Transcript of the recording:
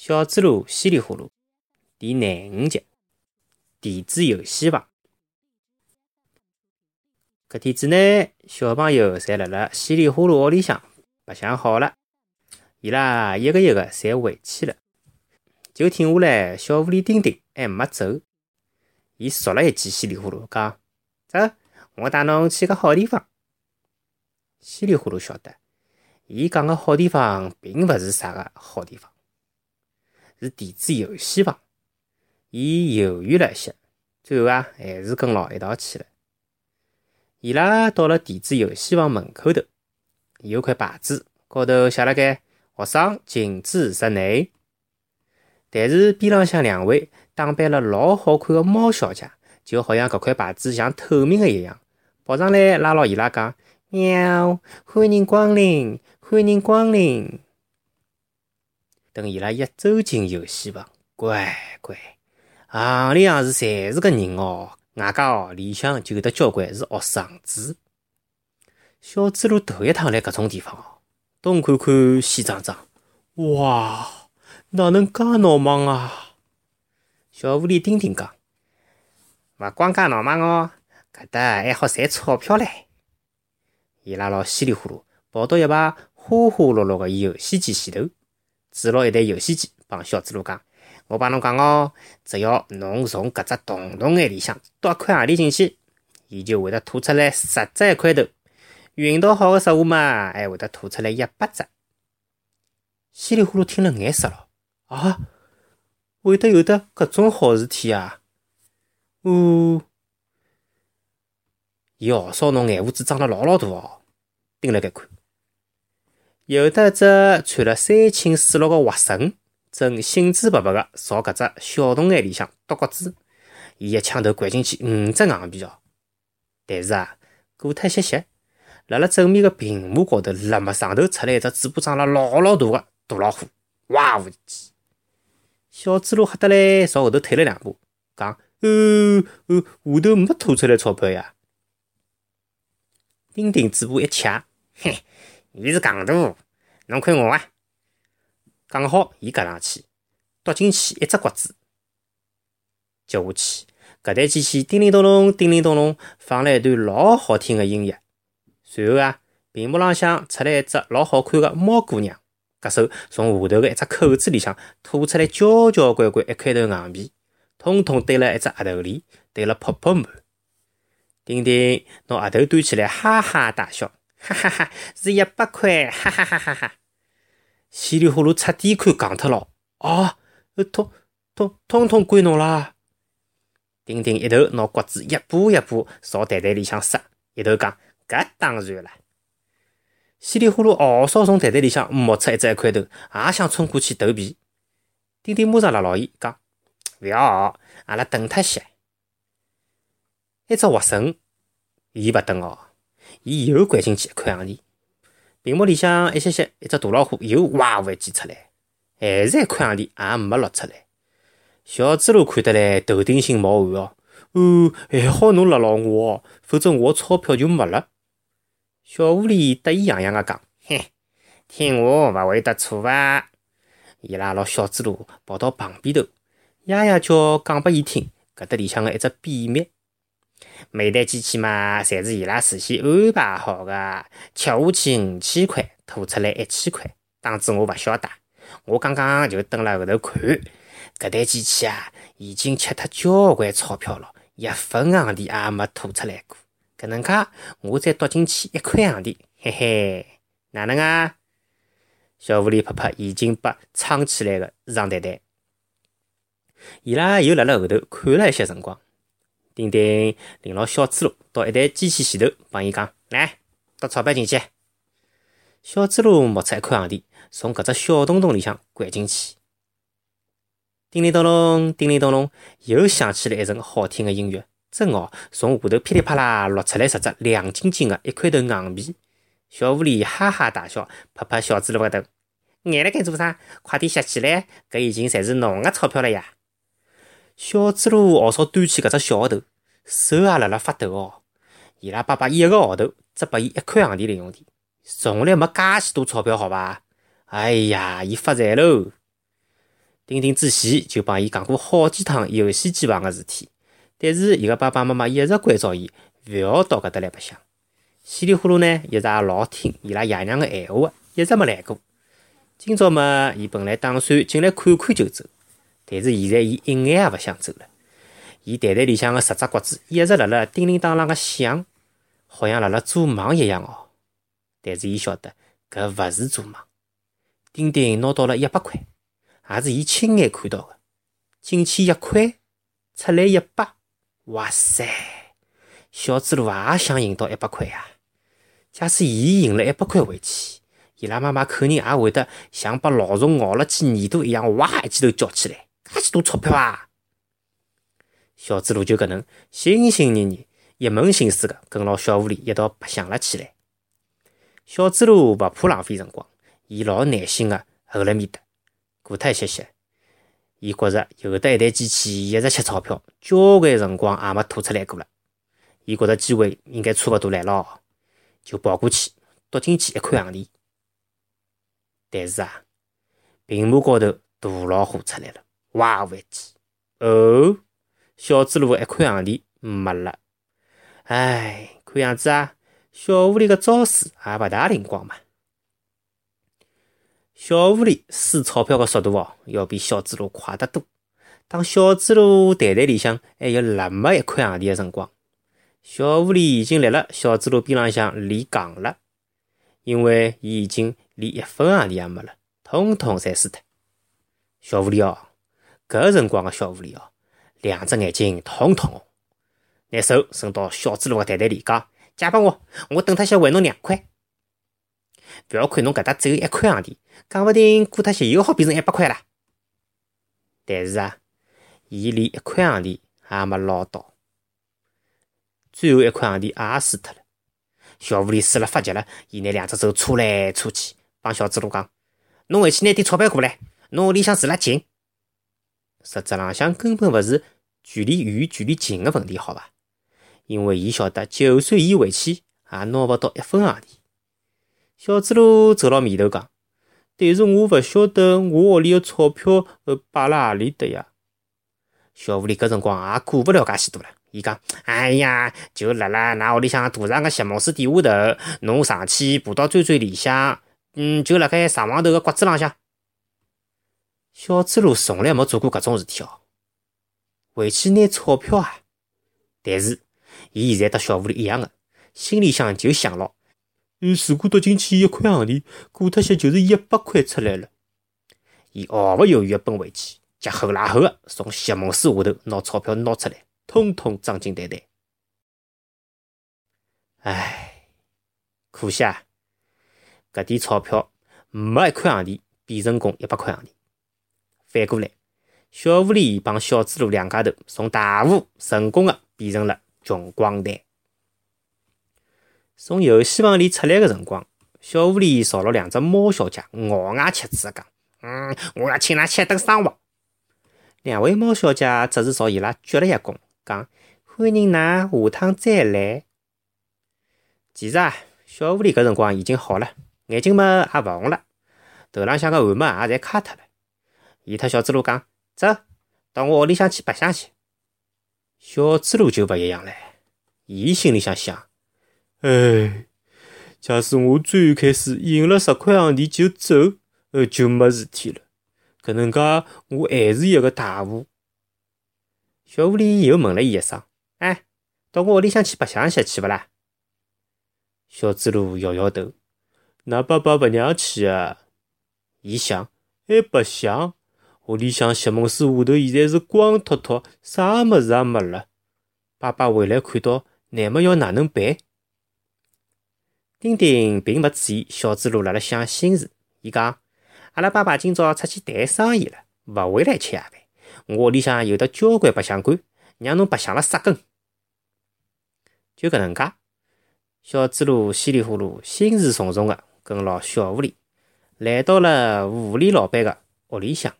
小猪猡稀里呼噜第廿五集电子游戏房。搿天子呢，小朋友侪辣辣稀里呼噜屋里向白相好了，伊拉一个一个侪回去了，就停下来小狐狸丁丁还没走。伊说了一句稀里呼噜，讲：“走，我带侬去个好地方。”稀里呼噜晓得，伊讲个好地方并勿是啥个好地方。是电子游戏房，伊犹豫了一下，最后啊，还是跟牢一道去了。伊拉到了电子游戏房门口头，有块牌子，高头写了盖“学生禁止入内”。但是边浪向两位打扮了老好看的猫小姐，就好像搿块牌子像透明的一样，跑上来拉牢伊拉讲：“喵，欢迎光临，欢迎光临。”等伊拉一走进游戏房，乖乖，行里行是侪是个人哦，外加哦里向就有得交关是学生子。小猪猡头一趟来搿种地方哦，东看看西张张，哇，哪能介闹忙啊？小狐狸丁丁讲：“勿光介闹忙哦，搿搭还好赚钞票唻。”伊拉老稀里糊涂跑到一排花花绿绿个游戏机前头。指牢一台游戏机，帮小猪猡讲：“我帮侬讲哦，只要侬从搿只洞洞眼里向多一块行钿进去，伊就会得吐出来十只一块头。运道好的食物嘛，还会得吐出来一百只。”稀里呼噜听了眼傻了，啊，会得有得搿种好事体啊？呜，伊号召侬眼胡子长了老老大哦，盯辣盖看。有的只穿了三青四绿个活神，正兴致勃勃个朝搿只小洞眼里向剁角子。伊一枪头掼进去五只硬币哦。但是啊，过脱歇歇，辣辣正面个屏幕高头，辣么上头出来一只嘴巴长了老老大个大老虎，哇呜叽！小猪猡吓得来，朝后头退了两步，讲：“哦哦，下头没吐出来钞票呀！”丁丁嘴巴一掐，嘿。伊是戆大，侬看我啊！讲好，伊夹上去，剁进去一只角子。接下去，搿台机器叮铃咚咚，叮铃咚咚，放了一段老好听的音乐。随后啊，屏幕浪向出来一只老好看的猫姑娘，搿手从下头的一只口子里向吐出来交交关关一块头硬币，统统堆了一只额头里，堆了泡泡满。丁丁拿额头端起来，哈哈大笑。哈哈哈，是一百块！哈哈哈哈哈！稀里呼噜彻底看戆脱了啊！通通通通归侬啦！丁丁一头拿角子一步一步朝袋袋里向塞，一头讲：“搿当然了。”稀里呼噜嗷嗷从袋袋里向摸出一只一块头，也想冲过去投币。丁丁马上拉牢伊讲：“勿要嗷，阿拉等脱些。”一只活神，伊勿等哦。伊又掼进去一块洋钿，屏幕里向一歇歇，一只大老虎又哇呜一记出来，还是一块洋钿也没落出来。小猪猡看得来头顶心冒汗哦，哦，还好侬拉牢我哦，否则我钞票就没了。小狐狸得意洋洋地讲：“嘿，听话勿会得错伐？”伊拉牢小猪猡跑到旁边头，呀呀叫讲拨伊听，搿搭里向个一只秘密。每台机器嘛，侪是伊拉事先安排好的，吃下去五千块，吐出来一千块。当子我勿晓得，我刚刚就蹲辣后头看，搿台机器啊，已经吃脱交关钞票了，一分洋钿也没吐出来过。搿能介，我再剁进去一块洋钿，嘿嘿，哪能啊？小狐狸拍拍已经被撑起来的衣裳袋袋，伊拉又辣辣后头看了一些辰光。丁丁领牢小猪猡到一台机器前头，帮伊讲：“来，倒钞票进去。”小猪猡摸出一块硬币，从搿只小洞洞里向掼进去。叮铃咚咚，叮铃咚咚，又响起了一阵好听的音乐。正好从下头噼里啪啦落出来十只亮晶晶的一块头硬币。小狐狸哈哈大笑，拍拍小猪猡个头：“眼辣盖做啥？快点吸起来，搿已经侪是侬的钞票了呀！”小猪猡号召端起搿只小号头，手也辣辣发抖哦。伊拉爸爸一个号头只拨伊一块洋钿零用钿，从来没介许多钞票，好伐？哎呀，伊发财喽！丁丁之前就帮伊讲过好几趟游戏机房个事体，但是伊个爸爸妈妈一直关照伊勿要到搿搭来白相。稀里糊涂呢，一直也老听伊拉爷娘个闲话，一直没来过。今朝嘛，伊本来打算进来看看就走，但是现在伊一眼也勿想走了。伊袋袋里向个十只角子一直辣辣叮铃当啷个响，好像辣辣做梦一样哦。但是伊晓得搿勿是做梦。丁丁拿到了一百块，也是伊亲眼看到个。进去一块，出来一百，哇塞！小猪猡也想赢到一百块呀。假使伊赢了一百块回去，伊拉妈妈肯定也会得像把老鼠咬了几耳朵一样，哇一记头叫起来：“介许多钞票啊！”小猪猡就搿能心心念念、一门心思个跟牢小狐狸一道白相了起来。小猪猡勿怕浪费辰光，伊老耐心个候辣面搭，过脱一歇歇。伊觉着有得一台机器一直吃钞票，交关辰光也没吐出来过了。伊觉着机会应该差勿多来了，就跑过去夺进去一块洋钿。但是啊，屏幕高头大老虎出来了，哇呜一记，哦！小猪猡一块洋钿没了，唉，看样子啊，小狐狸个招式也勿大灵光嘛。小狐狸输钞票个速度哦，要比小猪猡快得多。当小猪猡袋袋里向还有辣么一块洋钿个辰光，小狐狸已经立辣小猪猡边浪向练戆了，因为伊已经连一分洋钿也没了，统统侪输脱。小狐狸哦，搿辰光个小狐狸哦。两只眼睛通通红，拿手伸到小猪猡个袋袋里，讲：“借拨我，我等脱些还侬两块。勿要看侬搿搭只有一块洋钿，讲勿定过脱些又好变成一百块啦。”但是啊，伊连一块洋钿也没捞到，最后一块洋钿也输脱了。小狐狸输了发急了，伊拿两只手搓来搓去，帮小猪猡讲：“侬回去拿点钞票过来，侬屋里向住了近。”实质浪向根本勿是距离远距离近个问题，好伐？因为伊晓得，就算伊回去，也拿勿到一分洋钿。小猪猡皱牢眉头讲：“但是我勿晓得我屋里个钞票摆辣何里搭呀？”小狐狸搿辰光也顾勿了介许多了，伊讲：“哎呀，就辣辣㑚屋里向大上个席梦思底下头，侬上去爬到最最里向，嗯，就辣盖床房头个角子浪向。”小猪猡从来没做过搿种事体哦，回去拿钞票啊！但是，伊现在和小狐狸一样的，心里向就想了：，如果丢进去一块洋钿，过脱些就是一百块出来了。伊毫勿犹豫的奔回去，脚后拉后的从席梦思下头拿钞票拿出来，统统装进袋袋。唉，可惜啊，搿点钞票没一块洋钿变成功一百块洋钿。反过来，小狐狸帮小猪猡两家头从大户成功的变成了穷光蛋。从游戏房里出来的辰光，小狐狸朝了两只猫小姐咬牙切齿的讲：“嗯，我要请㑚吃顿生活。”两位猫小姐只是朝伊拉鞠了一躬，讲：“欢迎㑚下趟再来。”其实啊，小狐狸搿辰光已经好了，眼睛嘛也勿红了，头浪向个汗毛也侪卡脱了。伊特小猪猡讲：“走到我屋里向去白相去。”小猪猡就勿一样唻，伊心里向想：“哎，假使我最开始赢了十块洋钿就走，呃，就没事体了。搿能介，我还是一个大户。”小狐狸又问了伊一声：“哎，到我屋里向去白相些去勿啦？”小猪猡摇摇头：“㑚爸爸勿让去啊。”伊想：“还白相？”屋里向席梦思下头现在是光秃秃，啥物事也没了。爸爸回来看到，乃末要哪能办？丁丁并没注意小猪猡辣辣想心事，伊讲：“阿拉爸爸今朝出去谈生意了，勿回来吃夜饭。我屋里向有得交关白相馆，让侬白相了杀根。”就搿能介，小猪猡稀里呼噜、心事重重的跟牢小狐狸来到了狐狸老板的屋里向。